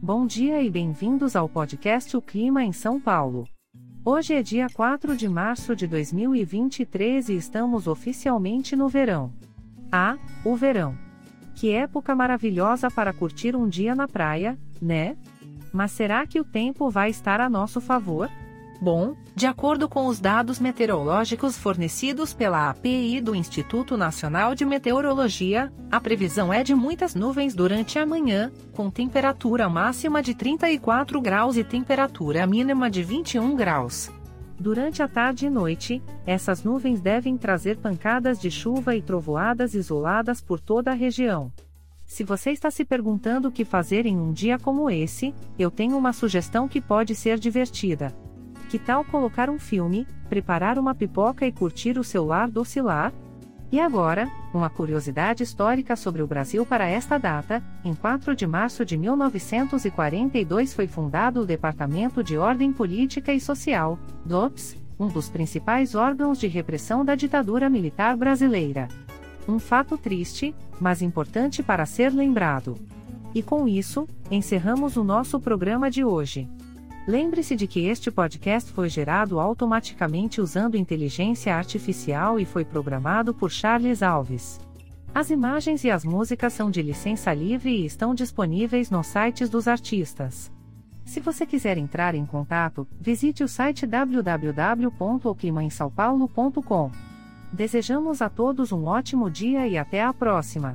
Bom dia e bem-vindos ao podcast O Clima em São Paulo. Hoje é dia 4 de março de 2023 e estamos oficialmente no verão. Ah, o verão! Que época maravilhosa para curtir um dia na praia, né? Mas será que o tempo vai estar a nosso favor? Bom, de acordo com os dados meteorológicos fornecidos pela API do Instituto Nacional de Meteorologia, a previsão é de muitas nuvens durante a manhã, com temperatura máxima de 34 graus e temperatura mínima de 21 graus. Durante a tarde e noite, essas nuvens devem trazer pancadas de chuva e trovoadas isoladas por toda a região. Se você está se perguntando o que fazer em um dia como esse, eu tenho uma sugestão que pode ser divertida. Que tal colocar um filme, preparar uma pipoca e curtir o seu lar docilar? E agora, uma curiosidade histórica sobre o Brasil para esta data: em 4 de março de 1942 foi fundado o Departamento de Ordem Política e Social, DOPS, um dos principais órgãos de repressão da ditadura militar brasileira. Um fato triste, mas importante para ser lembrado. E com isso, encerramos o nosso programa de hoje. Lembre-se de que este podcast foi gerado automaticamente usando inteligência artificial e foi programado por Charles Alves. As imagens e as músicas são de licença livre e estão disponíveis nos sites dos artistas. Se você quiser entrar em contato, visite o site www.oclimainsaopaulo.com. Desejamos a todos um ótimo dia e até a próxima!